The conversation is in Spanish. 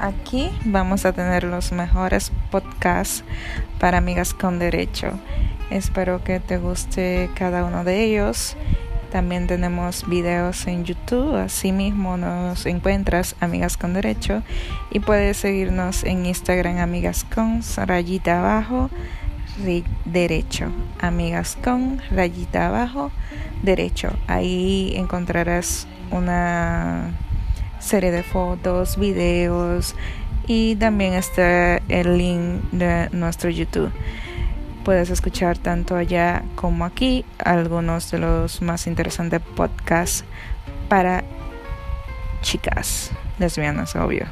aquí vamos a tener los mejores podcasts para amigas con derecho. Espero que te guste cada uno de ellos. También tenemos videos en YouTube, así mismo nos encuentras Amigas con Derecho y puedes seguirnos en Instagram Amigas con rayita abajo derecho, Amigas con rayita abajo derecho. Ahí encontrarás una serie de fotos, videos y también está el link de nuestro YouTube. Puedes escuchar tanto allá como aquí algunos de los más interesantes podcasts para chicas lesbianas, obvio.